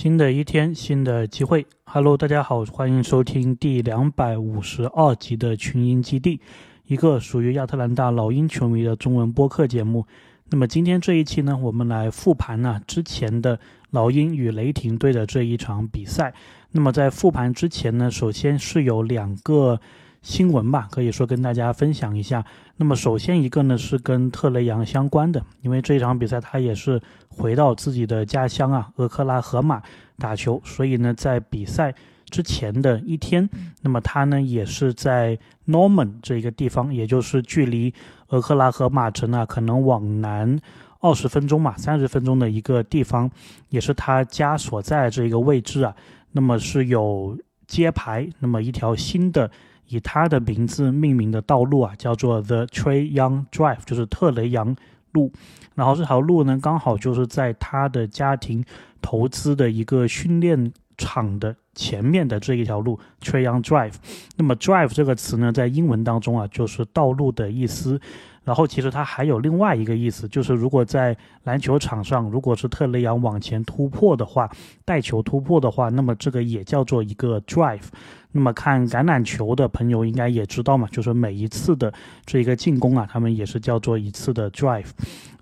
新的一天，新的机会。Hello，大家好，欢迎收听第两百五十二集的群英基地，一个属于亚特兰大老鹰球迷的中文播客节目。那么今天这一期呢，我们来复盘呢之前的老鹰与雷霆队的这一场比赛。那么在复盘之前呢，首先是有两个。新闻吧，可以说跟大家分享一下。那么首先一个呢是跟特雷杨相关的，因为这一场比赛他也是回到自己的家乡啊，俄克拉荷马打球，所以呢在比赛之前的一天，那么他呢也是在 Norman 这一个地方，也就是距离俄克拉荷马城啊可能往南二十分钟嘛，三十分钟的一个地方，也是他家所在这一个位置啊。那么是有揭牌，那么一条新的。以他的名字命名的道路啊，叫做 The Trey Young Drive，就是特雷杨路。然后这条路呢，刚好就是在他的家庭投资的一个训练场的前面的这一条路 Trey Young Drive。那么 Drive 这个词呢，在英文当中啊，就是道路的意思。然后其实它还有另外一个意思，就是如果在篮球场上，如果是特雷杨往前突破的话，带球突破的话，那么这个也叫做一个 Drive。那么看橄榄球的朋友应该也知道嘛，就是每一次的这一个进攻啊，他们也是叫做一次的 drive。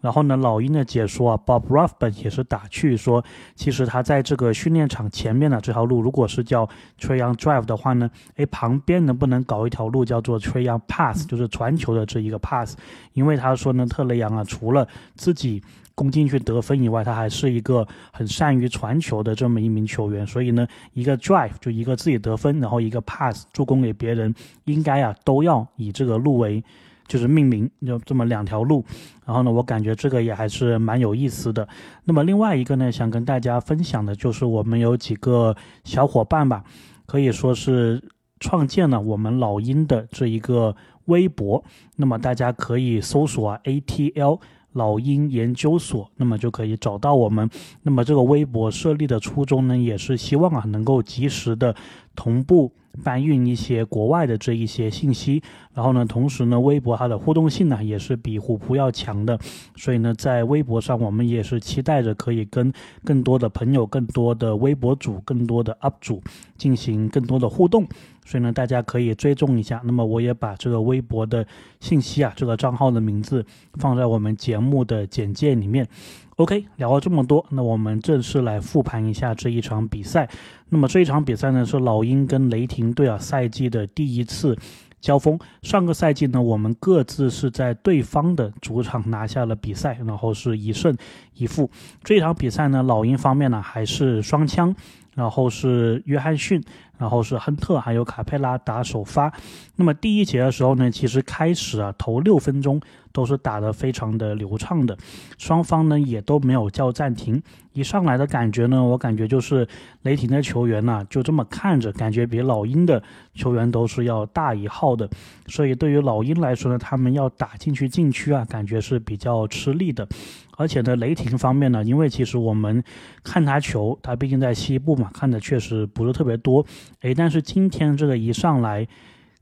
然后呢，老鹰的解说啊，Bob Ruffin 也是打趣说，其实他在这个训练场前面的这条路，如果是叫 t r a y o n Drive 的话呢，诶，旁边能不能搞一条路叫做 t r a y o n Pass，就是传球的这一个 pass？因为他说呢，特雷杨啊，除了自己。攻进去得分以外，他还是一个很善于传球的这么一名球员。所以呢，一个 drive 就一个自己得分，然后一个 pass 助攻给别人，应该啊都要以这个路为就是命名，就这么两条路。然后呢，我感觉这个也还是蛮有意思的。那么另外一个呢，想跟大家分享的就是我们有几个小伙伴吧，可以说是创建了我们老鹰的这一个微博。那么大家可以搜索 ATL。老鹰研究所，那么就可以找到我们。那么这个微博设立的初衷呢，也是希望啊，能够及时的同步。搬运一些国外的这一些信息，然后呢，同时呢，微博它的互动性呢也是比虎扑要强的，所以呢，在微博上我们也是期待着可以跟更多的朋友、更多的微博主、更多的 UP 主进行更多的互动，所以呢，大家可以追踪一下。那么我也把这个微博的信息啊，这个账号的名字放在我们节目的简介里面。OK，聊了这么多，那我们正式来复盘一下这一场比赛。那么这一场比赛呢，是老鹰跟雷霆队啊赛季的第一次交锋。上个赛季呢，我们各自是在对方的主场拿下了比赛，然后是一胜一负。这一场比赛呢，老鹰方面呢还是双枪，然后是约翰逊。然后是亨特还有卡佩拉打首发，那么第一节的时候呢，其实开始啊头六分钟都是打得非常的流畅的，双方呢也都没有叫暂停。一上来的感觉呢，我感觉就是雷霆的球员呢就这么看着，感觉比老鹰的球员都是要大一号的，所以对于老鹰来说呢，他们要打进去禁区啊，感觉是比较吃力的。而且呢，雷霆方面呢，因为其实我们看他球，他毕竟在西部嘛，看的确实不是特别多。诶，但是今天这个一上来，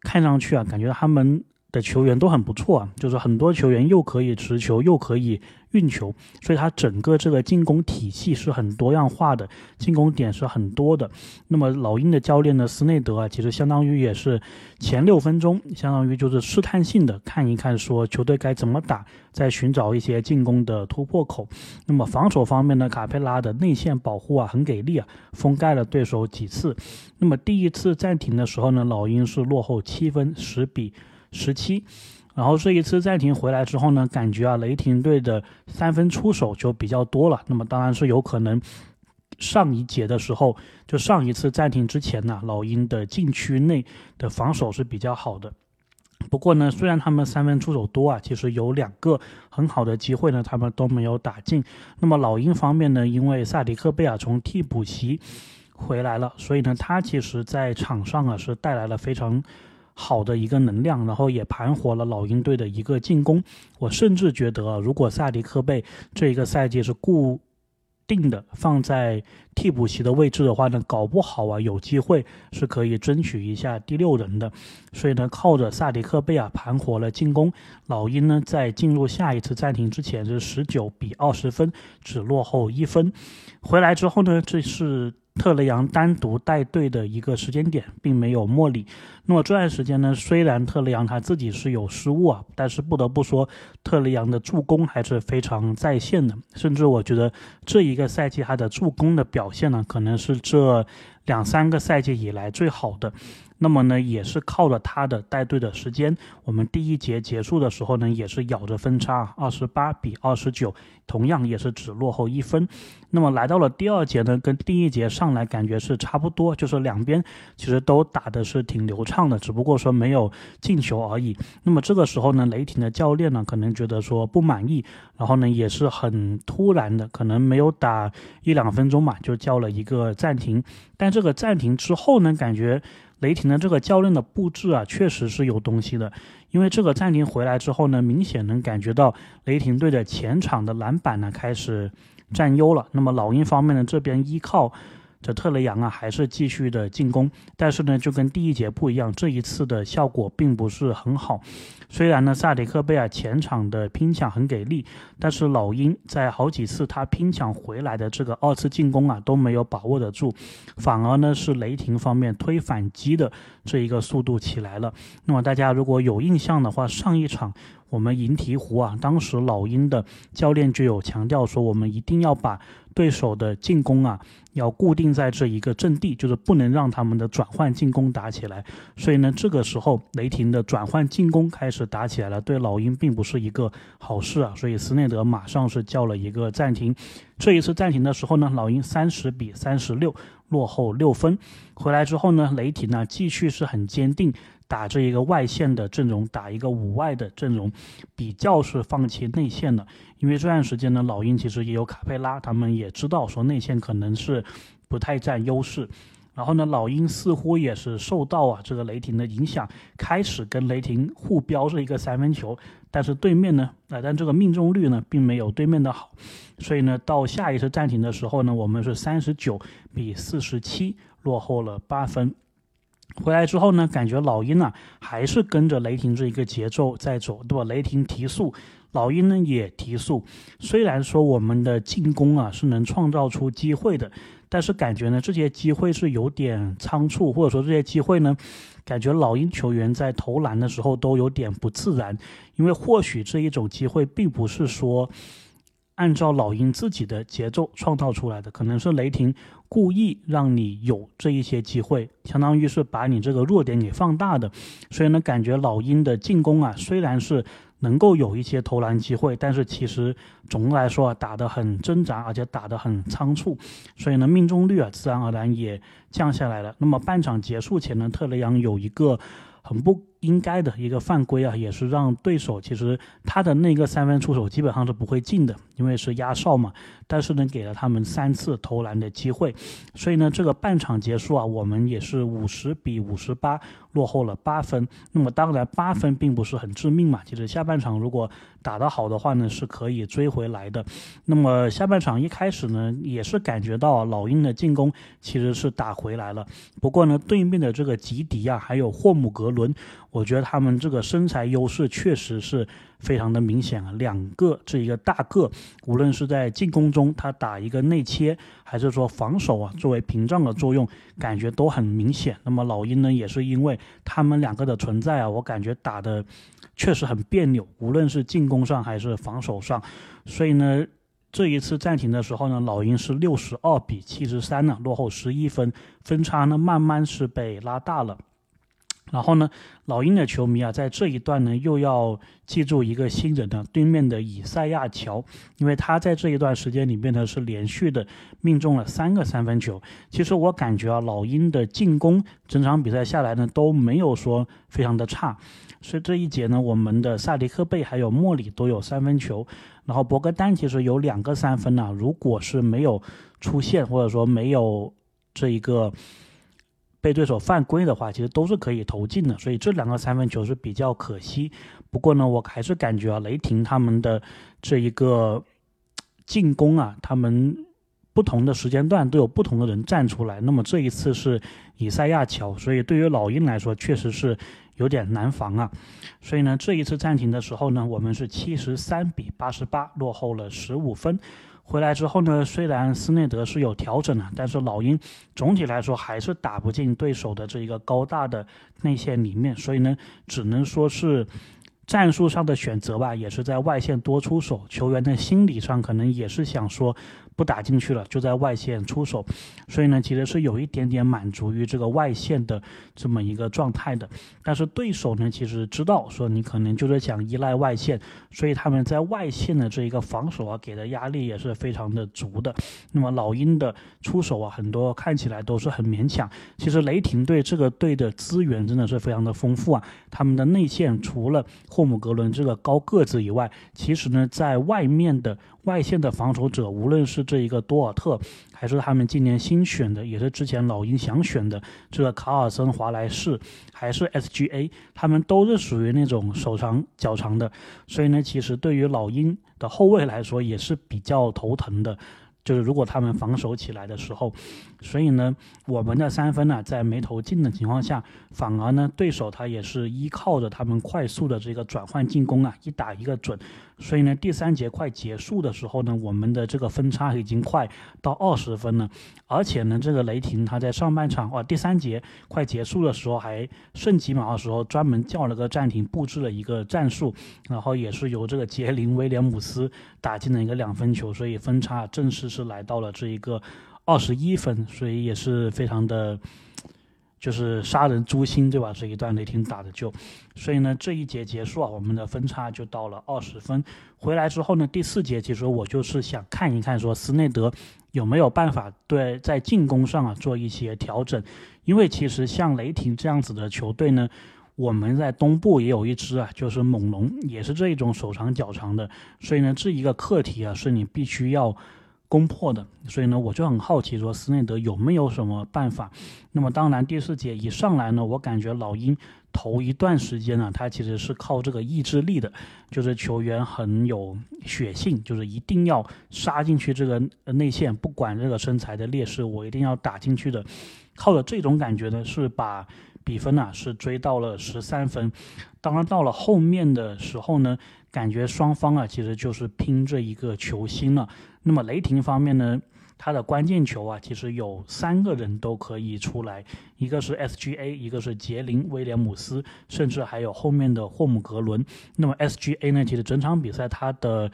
看上去啊，感觉他们的球员都很不错啊，就是很多球员又可以持球，又可以。运球，所以他整个这个进攻体系是很多样化的，进攻点是很多的。那么老鹰的教练呢，斯内德啊，其实相当于也是前六分钟，相当于就是试探性的看一看，说球队该怎么打，在寻找一些进攻的突破口。那么防守方面呢，卡佩拉的内线保护啊很给力啊，封盖了对手几次。那么第一次暂停的时候呢，老鹰是落后七分，十比十七。然后这一次暂停回来之后呢，感觉啊，雷霆队的三分出手就比较多了。那么当然是有可能，上一节的时候，就上一次暂停之前呢，老鹰的禁区内的防守是比较好的。不过呢，虽然他们三分出手多啊，其实有两个很好的机会呢，他们都没有打进。那么老鹰方面呢，因为萨迪克贝尔从替补席回来了，所以呢，他其实在场上啊是带来了非常。好的一个能量，然后也盘活了老鹰队的一个进攻。我甚至觉得，如果萨迪克贝这一个赛季是固定的放在替补席的位置的话呢，搞不好啊，有机会是可以争取一下第六人的。所以呢，靠着萨迪克贝啊盘活了进攻，老鹰呢在进入下一次暂停之前是十九比二十分，只落后一分。回来之后呢，这是。特雷杨单独带队的一个时间点，并没有莫里。那么这段时间呢，虽然特雷杨他自己是有失误啊，但是不得不说，特雷杨的助攻还是非常在线的。甚至我觉得这一个赛季他的助攻的表现呢，可能是这两三个赛季以来最好的。那么呢，也是靠着他的带队的时间，我们第一节结束的时候呢，也是咬着分差二十八比二十九，同样也是只落后一分。那么来到了第二节呢，跟第一节上来感觉是差不多，就是两边其实都打的是挺流畅的，只不过说没有进球而已。那么这个时候呢，雷霆的教练呢，可能觉得说不满意，然后呢，也是很突然的，可能没有打一两分钟嘛，就叫了一个暂停。但这个暂停之后呢，感觉。雷霆的这个教练的布置啊，确实是有东西的。因为这个暂停回来之后呢，明显能感觉到雷霆队的前场的篮板呢开始占优了。那么老鹰方面呢，这边依靠。着特雷杨啊，还是继续的进攻，但是呢，就跟第一节不一样，这一次的效果并不是很好。虽然呢，萨迪克贝尔前场的拼抢很给力，但是老鹰在好几次他拼抢回来的这个二次进攻啊，都没有把握得住，反而呢是雷霆方面推反击的这一个速度起来了。那么大家如果有印象的话，上一场。我们银鹈鹕啊，当时老鹰的教练就有强调说，我们一定要把对手的进攻啊，要固定在这一个阵地，就是不能让他们的转换进攻打起来。所以呢，这个时候雷霆的转换进攻开始是打起来了，对老鹰并不是一个好事啊。所以斯内德马上是叫了一个暂停。这一次暂停的时候呢，老鹰三十比三十六落后六分。回来之后呢，雷霆呢继续是很坚定。打这一个外线的阵容，打一个五外的阵容，比较是放弃内线的。因为这段时间呢，老鹰其实也有卡佩拉，他们也知道说内线可能是不太占优势。然后呢，老鹰似乎也是受到啊这个雷霆的影响，开始跟雷霆互飙这一个三分球。但是对面呢，啊，但这个命中率呢，并没有对面的好。所以呢，到下一次暂停的时候呢，我们是三十九比四十七落后了八分。回来之后呢，感觉老鹰呢还是跟着雷霆这一个节奏在走，对吧？雷霆提速，老鹰呢也提速。虽然说我们的进攻啊是能创造出机会的，但是感觉呢这些机会是有点仓促，或者说这些机会呢，感觉老鹰球员在投篮的时候都有点不自然，因为或许这一种机会并不是说。按照老鹰自己的节奏创造出来的，可能是雷霆故意让你有这一些机会，相当于是把你这个弱点给放大的。所以呢，感觉老鹰的进攻啊，虽然是能够有一些投篮机会，但是其实总的来说啊，打得很挣扎，而且打得很仓促，所以呢，命中率啊，自然而然也降下来了。那么半场结束前呢，特雷杨有一个很不。应该的一个犯规啊，也是让对手其实他的那个三分出手基本上是不会进的，因为是压哨嘛。但是呢，给了他们三次投篮的机会，所以呢，这个半场结束啊，我们也是五十比五十八落后了八分。那么当然八分并不是很致命嘛，其实下半场如果打得好的话呢，是可以追回来的。那么下半场一开始呢，也是感觉到老鹰的进攻其实是打回来了。不过呢，对面的这个吉迪啊，还有霍姆格伦。我觉得他们这个身材优势确实是非常的明显啊，两个这一个大个，无论是在进攻中他打一个内切，还是说防守啊，作为屏障的作用，感觉都很明显。那么老鹰呢，也是因为他们两个的存在啊，我感觉打的确实很别扭，无论是进攻上还是防守上。所以呢，这一次暂停的时候呢，老鹰是六十二比七十三呢，落后十一分，分差呢慢慢是被拉大了。然后呢，老鹰的球迷啊，在这一段呢，又要记住一个新人呢，对面的以赛亚乔，因为他在这一段时间里面呢，是连续的命中了三个三分球。其实我感觉啊，老鹰的进攻整场比赛下来呢，都没有说非常的差。所以这一节呢，我们的萨迪克贝还有莫里都有三分球，然后博格丹其实有两个三分呢，如果是没有出现或者说没有这一个。被对手犯规的话，其实都是可以投进的，所以这两个三分球是比较可惜。不过呢，我还是感觉啊，雷霆他们的这一个进攻啊，他们不同的时间段都有不同的人站出来。那么这一次是以赛亚乔，所以对于老鹰来说确实是有点难防啊。所以呢，这一次暂停的时候呢，我们是七十三比八十八落后了十五分。回来之后呢，虽然斯内德是有调整了，但是老鹰总体来说还是打不进对手的这一个高大的内线里面，所以呢，只能说是。战术上的选择吧，也是在外线多出手。球员的心理上可能也是想说。不打进去了，就在外线出手，所以呢，其实是有一点点满足于这个外线的这么一个状态的。但是对手呢，其实知道说你可能就是想依赖外线，所以他们在外线的这一个防守啊，给的压力也是非常的足的。那么老鹰的出手啊，很多看起来都是很勉强。其实雷霆队这个队的资源真的是非常的丰富啊，他们的内线除了霍姆格伦这个高个子以外，其实呢，在外面的。外线的防守者，无论是这一个多尔特，还是他们今年新选的，也是之前老鹰想选的这个卡尔森华莱士，还是 SGA，他们都是属于那种手长脚长的，所以呢，其实对于老鹰的后卫来说也是比较头疼的。就是如果他们防守起来的时候，所以呢，我们的三分呢，在没投进的情况下，反而呢，对手他也是依靠着他们快速的这个转换进攻啊，一打一个准。所以呢，第三节快结束的时候呢，我们的这个分差已经快到二十分了。而且呢，这个雷霆他在上半场哇，第三节快结束的时候还剩几秒的时候，专门叫了个暂停，布置了一个战术，然后也是由这个杰林威廉姆斯打进了一个两分球，所以分差正式是来到了这一个二十一分，所以也是非常的。就是杀人诛心，对吧？这一段雷霆打的就，所以呢，这一节结束啊，我们的分差就到了二十分。回来之后呢，第四节其实我就是想看一看，说斯内德有没有办法对在进攻上啊做一些调整，因为其实像雷霆这样子的球队呢，我们在东部也有一支啊，就是猛龙，也是这一种手长脚长的，所以呢，这一个课题啊，是你必须要。攻破的，所以呢，我就很好奇，说斯内德有没有什么办法？那么当然，第四节一上来呢，我感觉老鹰头一段时间呢，他其实是靠这个意志力的，就是球员很有血性，就是一定要杀进去这个内线，不管这个身材的劣势，我一定要打进去的。靠着这种感觉呢，是把比分呢是追到了十三分。当然到了后面的时候呢，感觉双方啊其实就是拼这一个球星了。那么雷霆方面呢，他的关键球啊，其实有三个人都可以出来，一个是 SGA，一个是杰林威廉姆斯，甚至还有后面的霍姆格伦。那么 SGA 呢，其实整场比赛他的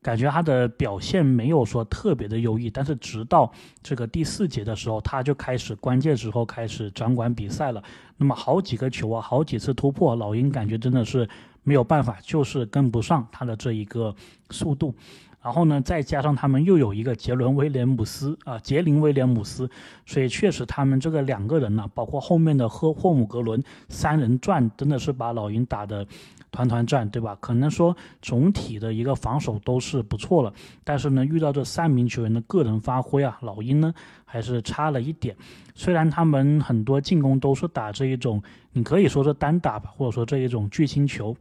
感觉他的表现没有说特别的优异，但是直到这个第四节的时候，他就开始关键时候开始掌管比赛了。那么好几个球啊，好几次突破，老鹰感觉真的是没有办法，就是跟不上他的这一个速度。然后呢，再加上他们又有一个杰伦威廉姆斯啊，杰林威廉姆斯，所以确实他们这个两个人呢，包括后面的赫霍姆格伦三人转，真的是把老鹰打的团团转，对吧？可能说总体的一个防守都是不错了，但是呢，遇到这三名球员的个人发挥啊，老鹰呢还是差了一点。虽然他们很多进攻都是打这一种，你可以说是单打吧，或者说这一种巨星球，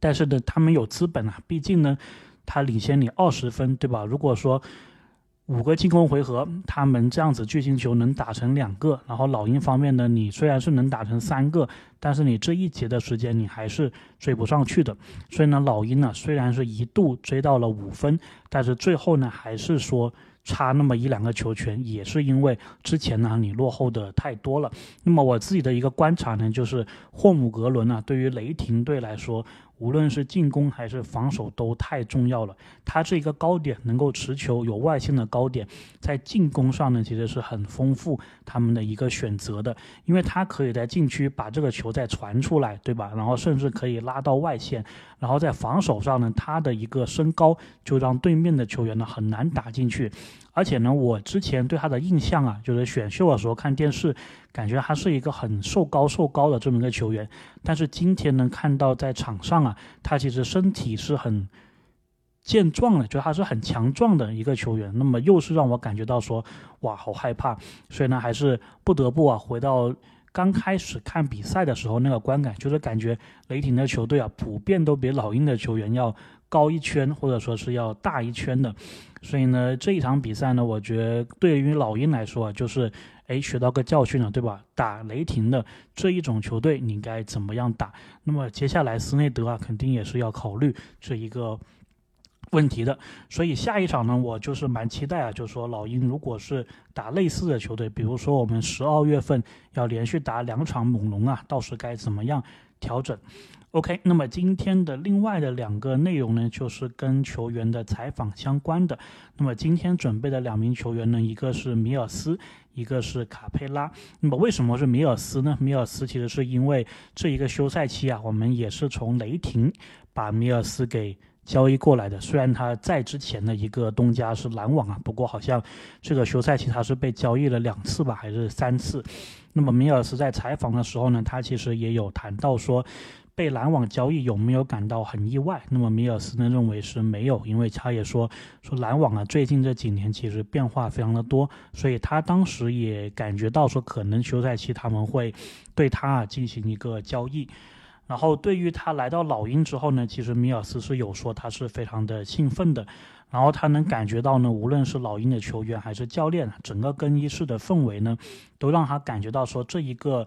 但是呢，他们有资本啊，毕竟呢。他领先你二十分，对吧？如果说五个进攻回合，他们这样子巨星球能打成两个，然后老鹰方面呢，你虽然是能打成三个，但是你这一节的时间你还是追不上去的。所以呢，老鹰呢虽然是一度追到了五分，但是最后呢还是说差那么一两个球权，也是因为之前呢你落后的太多了。那么我自己的一个观察呢，就是霍姆格伦啊，对于雷霆队来说。无论是进攻还是防守都太重要了。他这个高点能够持球，有外线的高点，在进攻上呢，其实是很丰富他们的一个选择的，因为他可以在禁区把这个球再传出来，对吧？然后甚至可以拉到外线，然后在防守上呢，他的一个身高就让对面的球员呢很难打进去。而且呢，我之前对他的印象啊，就是选秀的时候看电视，感觉他是一个很瘦高瘦高的这么一个球员。但是今天能，看到在场上啊，他其实身体是很健壮的，就他是很强壮的一个球员。那么又是让我感觉到说，哇，好害怕。所以呢，还是不得不啊，回到刚开始看比赛的时候那个观感，就是感觉雷霆的球队啊，普遍都比老鹰的球员要高一圈，或者说是要大一圈的。所以呢，这一场比赛呢，我觉得对于老鹰来说啊，就是哎学到个教训了，对吧？打雷霆的这一种球队，你该怎么样打？那么接下来斯内德啊，肯定也是要考虑这一个。问题的，所以下一场呢，我就是蛮期待啊，就是说老鹰如果是打类似的球队，比如说我们十二月份要连续打两场猛龙啊，到时该怎么样调整？OK，那么今天的另外的两个内容呢，就是跟球员的采访相关的。那么今天准备的两名球员呢，一个是米尔斯，一个是卡佩拉。那么为什么是米尔斯呢？米尔斯其实是因为这一个休赛期啊，我们也是从雷霆把米尔斯给。交易过来的，虽然他在之前的一个东家是篮网啊，不过好像这个休赛期他是被交易了两次吧，还是三次。那么米尔斯在采访的时候呢，他其实也有谈到说，被篮网交易有没有感到很意外？那么米尔斯呢认为是没有，因为他也说说篮网啊最近这几年其实变化非常的多，所以他当时也感觉到说可能休赛期他们会对他啊进行一个交易。然后对于他来到老鹰之后呢，其实米尔斯是有说他是非常的兴奋的，然后他能感觉到呢，无论是老鹰的球员还是教练，整个更衣室的氛围呢，都让他感觉到说这一个。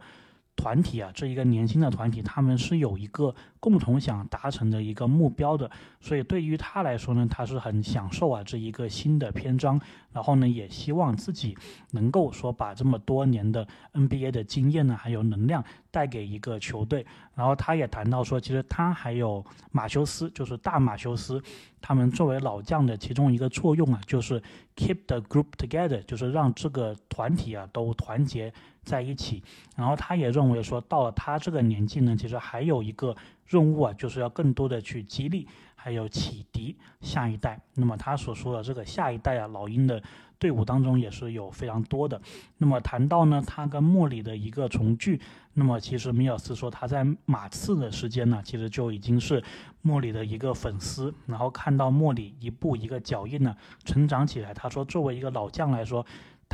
团体啊，这一个年轻的团体，他们是有一个共同想达成的一个目标的，所以对于他来说呢，他是很享受啊这一个新的篇章，然后呢，也希望自己能够说把这么多年的 NBA 的经验呢，还有能量带给一个球队。然后他也谈到说，其实他还有马修斯，就是大马修斯，他们作为老将的其中一个作用啊，就是 keep the group together，就是让这个团体啊都团结。在一起，然后他也认为说，到了他这个年纪呢，其实还有一个任务啊，就是要更多的去激励，还有启迪下一代。那么他所说的这个下一代啊，老鹰的队伍当中也是有非常多的。那么谈到呢，他跟莫里的一个重聚，那么其实米尔斯说他在马刺的时间呢，其实就已经是莫里的一个粉丝，然后看到莫里一步一个脚印呢成长起来，他说作为一个老将来说。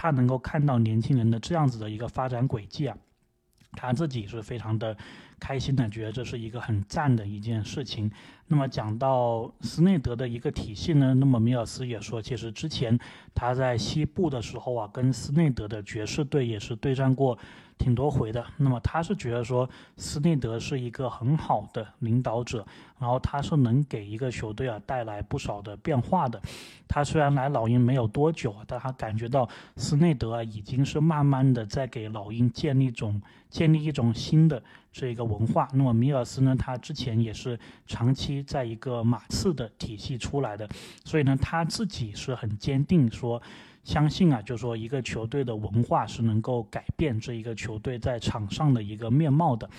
他能够看到年轻人的这样子的一个发展轨迹啊，他自己是非常的开心的，觉得这是一个很赞的一件事情。那么讲到斯内德的一个体系呢，那么米尔斯也说，其实之前他在西部的时候啊，跟斯内德的爵士队也是对战过。挺多回的，那么他是觉得说斯内德是一个很好的领导者，然后他是能给一个球队啊带来不少的变化的。他虽然来老鹰没有多久，但他感觉到斯内德啊已经是慢慢的在给老鹰建立种建立一种新的这个文化。那么米尔斯呢，他之前也是长期在一个马刺的体系出来的，所以呢他自己是很坚定说。相信啊，就是说一个球队的文化是能够改变这一个球队在场上的一个面貌的。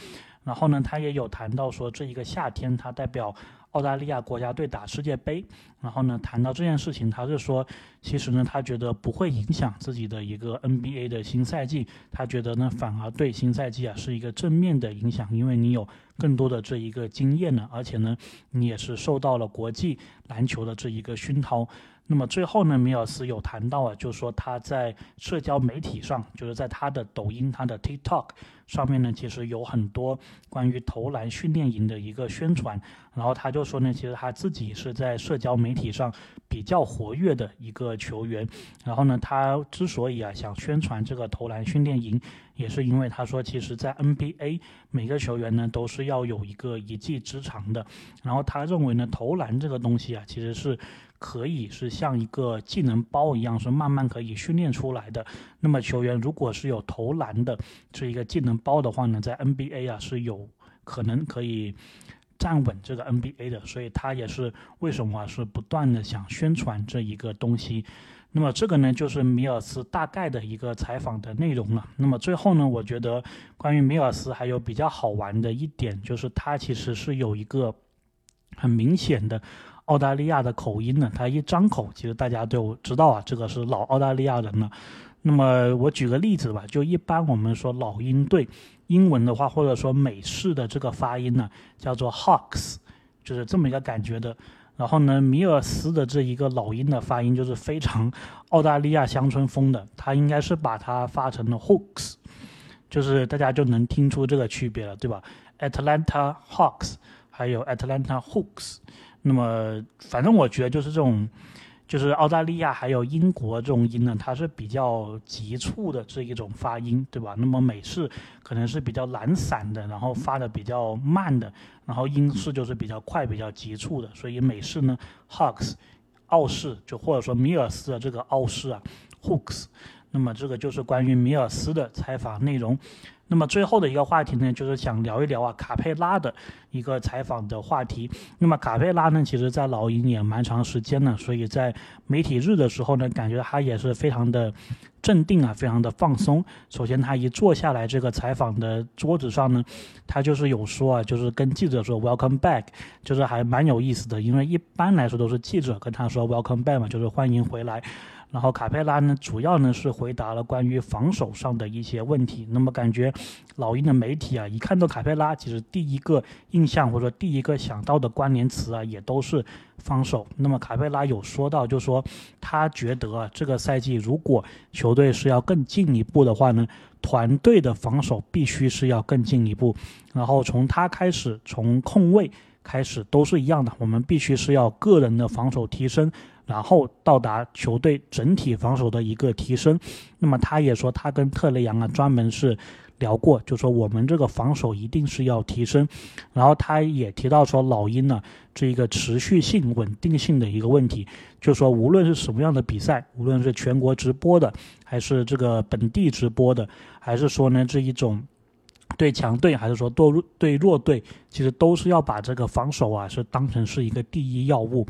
然后呢，他也有谈到说，这一个夏天他代表澳大利亚国家队打世界杯。然后呢，谈到这件事情，他是说，其实呢，他觉得不会影响自己的一个 NBA 的新赛季。他觉得呢，反而对新赛季啊是一个正面的影响，因为你有更多的这一个经验呢，而且呢，你也是受到了国际篮球的这一个熏陶。那么最后呢，米尔斯有谈到啊，就是说他在社交媒体上，就是在他的抖音、他的 TikTok 上面呢，其实有很多关于投篮训练营的一个宣传。然后他就说呢，其实他自己是在社交媒体上比较活跃的一个球员。然后呢，他之所以啊想宣传这个投篮训练营，也是因为他说，其实，在 NBA 每个球员呢都是要有一个一技之长的。然后他认为呢，投篮这个东西啊，其实是。可以是像一个技能包一样，是慢慢可以训练出来的。那么球员如果是有投篮的这一个技能包的话呢，在 NBA 啊是有可能可以站稳这个 NBA 的。所以他也是为什么是不断的想宣传这一个东西。那么这个呢就是米尔斯大概的一个采访的内容了。那么最后呢，我觉得关于米尔斯还有比较好玩的一点，就是他其实是有一个很明显的。澳大利亚的口音呢，他一张口，其实大家都知道啊，这个是老澳大利亚人了。那么我举个例子吧，就一般我们说老鹰队，英文的话或者说美式的这个发音呢，叫做 Hawks，就是这么一个感觉的。然后呢，米尔斯的这一个老鹰的发音就是非常澳大利亚乡村风的，他应该是把它发成了 Hawks。就是大家就能听出这个区别了，对吧？Atlanta Hawks 还有 Atlanta Hooks。那么反正我觉得就是这种。就是澳大利亚还有英国这种音呢，它是比较急促的这一种发音，对吧？那么美式可能是比较懒散的，然后发的比较慢的，然后英式就是比较快、比较急促的。所以美式呢，Hawks，澳式就或者说米尔斯的这个澳式啊，Hooks。那么这个就是关于米尔斯的采访内容。那么最后的一个话题呢，就是想聊一聊啊卡佩拉的一个采访的话题。那么卡佩拉呢，其实在老鹰也蛮长时间了，所以在媒体日的时候呢，感觉他也是非常的镇定啊，非常的放松。首先他一坐下来这个采访的桌子上呢，他就是有说啊，就是跟记者说 “Welcome back”，就是还蛮有意思的，因为一般来说都是记者跟他说 “Welcome back” 嘛，就是欢迎回来。然后卡佩拉呢，主要呢是回答了关于防守上的一些问题。那么感觉老鹰的媒体啊，一看到卡佩拉，其实第一个印象或者说第一个想到的关联词啊，也都是防守。那么卡佩拉有说到，就说他觉得这个赛季如果球队是要更进一步的话呢，团队的防守必须是要更进一步。然后从他开始，从控卫开始都是一样的，我们必须是要个人的防守提升。然后到达球队整体防守的一个提升，那么他也说他跟特雷杨啊专门是聊过，就说我们这个防守一定是要提升。然后他也提到说老鹰呢这一个持续性稳定性的一个问题，就说无论是什么样的比赛，无论是全国直播的，还是这个本地直播的，还是说呢这一种对强队，还是说对对弱队，其实都是要把这个防守啊是当成是一个第一要务。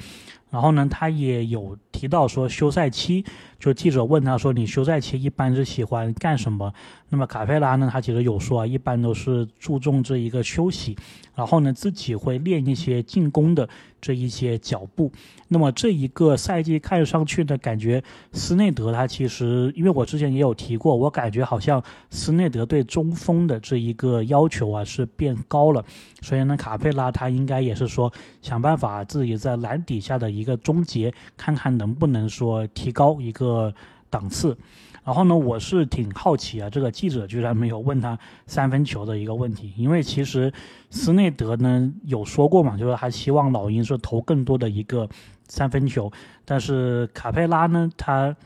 然后呢，他也有提到说休赛期，就记者问他说：“你休赛期一般是喜欢干什么？”那么卡佩拉呢，他其实有说啊，一般都是注重这一个休息，然后呢自己会练一些进攻的这一些脚步。那么这一个赛季看上去呢，感觉斯内德他其实，因为我之前也有提过，我感觉好像斯内德对中锋的这一个要求啊是变高了，所以呢，卡佩拉他应该也是说想办法自己在篮底下的。一个终结，看看能不能说提高一个档次。然后呢，我是挺好奇啊，这个记者居然没有问他三分球的一个问题，因为其实斯内德呢有说过嘛，就是他希望老鹰是投更多的一个三分球。但是卡佩拉呢，他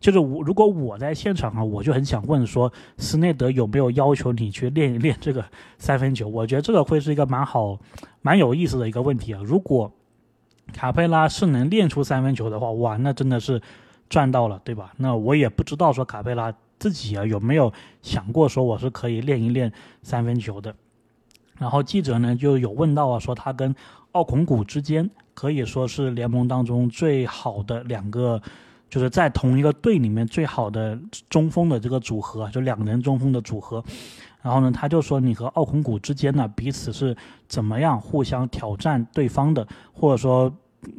就是我如果我在现场啊，我就很想问说，斯内德有没有要求你去练一练这个三分球？我觉得这个会是一个蛮好、蛮有意思的一个问题啊。如果卡佩拉是能练出三分球的话，哇，那真的是赚到了，对吧？那我也不知道说卡佩拉自己啊有没有想过说我是可以练一练三分球的。然后记者呢就有问到啊，说他跟奥孔古之间可以说是联盟当中最好的两个，就是在同一个队里面最好的中锋的这个组合，就两人中锋的组合。然后呢，他就说你和奥孔古之间呢彼此是怎么样互相挑战对方的，或者说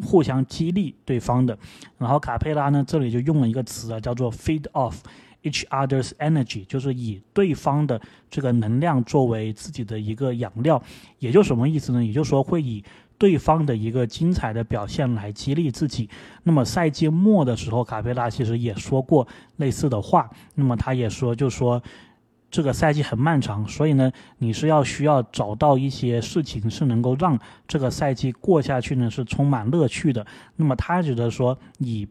互相激励对方的。然后卡佩拉呢这里就用了一个词啊，叫做 feed off each other's energy，就是以对方的这个能量作为自己的一个养料。也就什么意思呢？也就是说会以对方的一个精彩的表现来激励自己。那么赛季末的时候，卡佩拉其实也说过类似的话。那么他也说，就说。这个赛季很漫长，所以呢，你是要需要找到一些事情是能够让这个赛季过下去呢，是充满乐趣的。那么他觉得说，以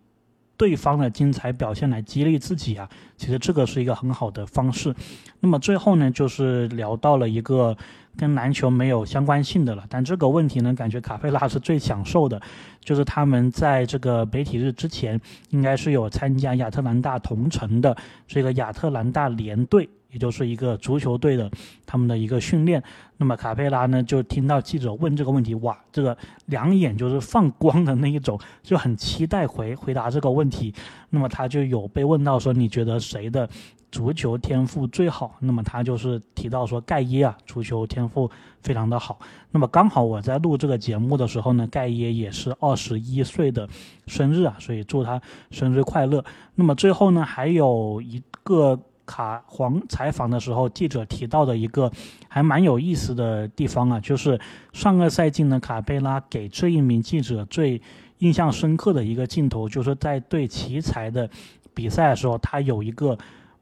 对方的精彩表现来激励自己啊，其实这个是一个很好的方式。那么最后呢，就是聊到了一个跟篮球没有相关性的了，但这个问题呢，感觉卡佩拉是最享受的，就是他们在这个媒体日之前，应该是有参加亚特兰大同城的这个亚特兰大联队。也就是一个足球队的他们的一个训练，那么卡佩拉呢就听到记者问这个问题，哇，这个两眼就是放光的那一种，就很期待回回答这个问题。那么他就有被问到说，你觉得谁的足球天赋最好？那么他就是提到说盖耶啊，足球天赋非常的好。那么刚好我在录这个节目的时候呢，盖耶也是二十一岁的生日啊，所以祝他生日快乐。那么最后呢，还有一个。卡黄采访的时候，记者提到的一个还蛮有意思的地方啊，就是上个赛季呢，卡贝拉给这一名记者最印象深刻的一个镜头，就是在对奇才的比赛的时候，他有一个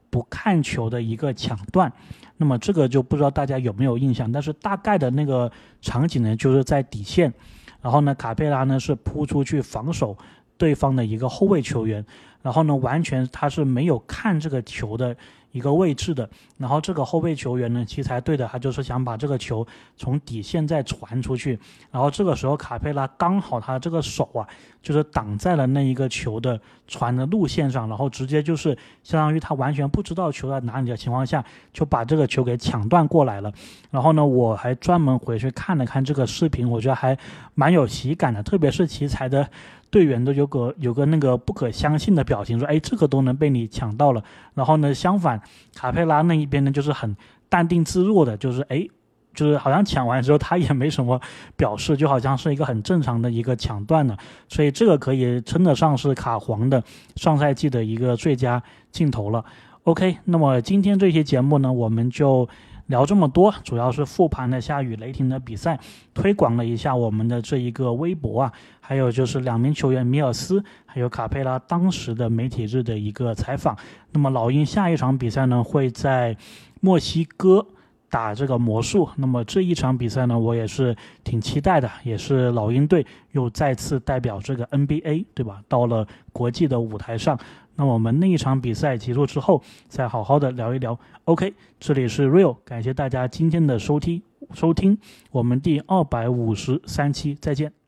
不看球的一个抢断。那么这个就不知道大家有没有印象，但是大概的那个场景呢，就是在底线，然后呢，卡佩拉呢是扑出去防守对方的一个后卫球员，然后呢，完全他是没有看这个球的。一个位置的，然后这个后备球员呢，其实才对的，他就是想把这个球从底线再传出去，然后这个时候卡佩拉刚好他这个手啊，就是挡在了那一个球的传的路线上，然后直接就是相当于他完全不知道球在哪里的情况下，就把这个球给抢断过来了。然后呢，我还专门回去看了看这个视频，我觉得还蛮有喜感的，特别是奇才的。队员都有个有个那个不可相信的表情，说：“哎，这个都能被你抢到了。”然后呢，相反，卡佩拉那一边呢，就是很淡定自若的，就是哎，就是好像抢完之后他也没什么表示，就好像是一个很正常的一个抢断的。所以这个可以称得上是卡皇的上赛季的一个最佳镜头了。OK，那么今天这期节目呢，我们就。聊这么多，主要是复盘了下与雷霆的比赛，推广了一下我们的这一个微博啊，还有就是两名球员米尔斯还有卡佩拉当时的媒体日的一个采访。那么老鹰下一场比赛呢，会在墨西哥打这个魔术。那么这一场比赛呢，我也是挺期待的，也是老鹰队又再次代表这个 NBA，对吧？到了国际的舞台上。那我们那一场比赛结束之后，再好好的聊一聊。OK，这里是 Real，感谢大家今天的收听收听，我们第二百五十三期再见。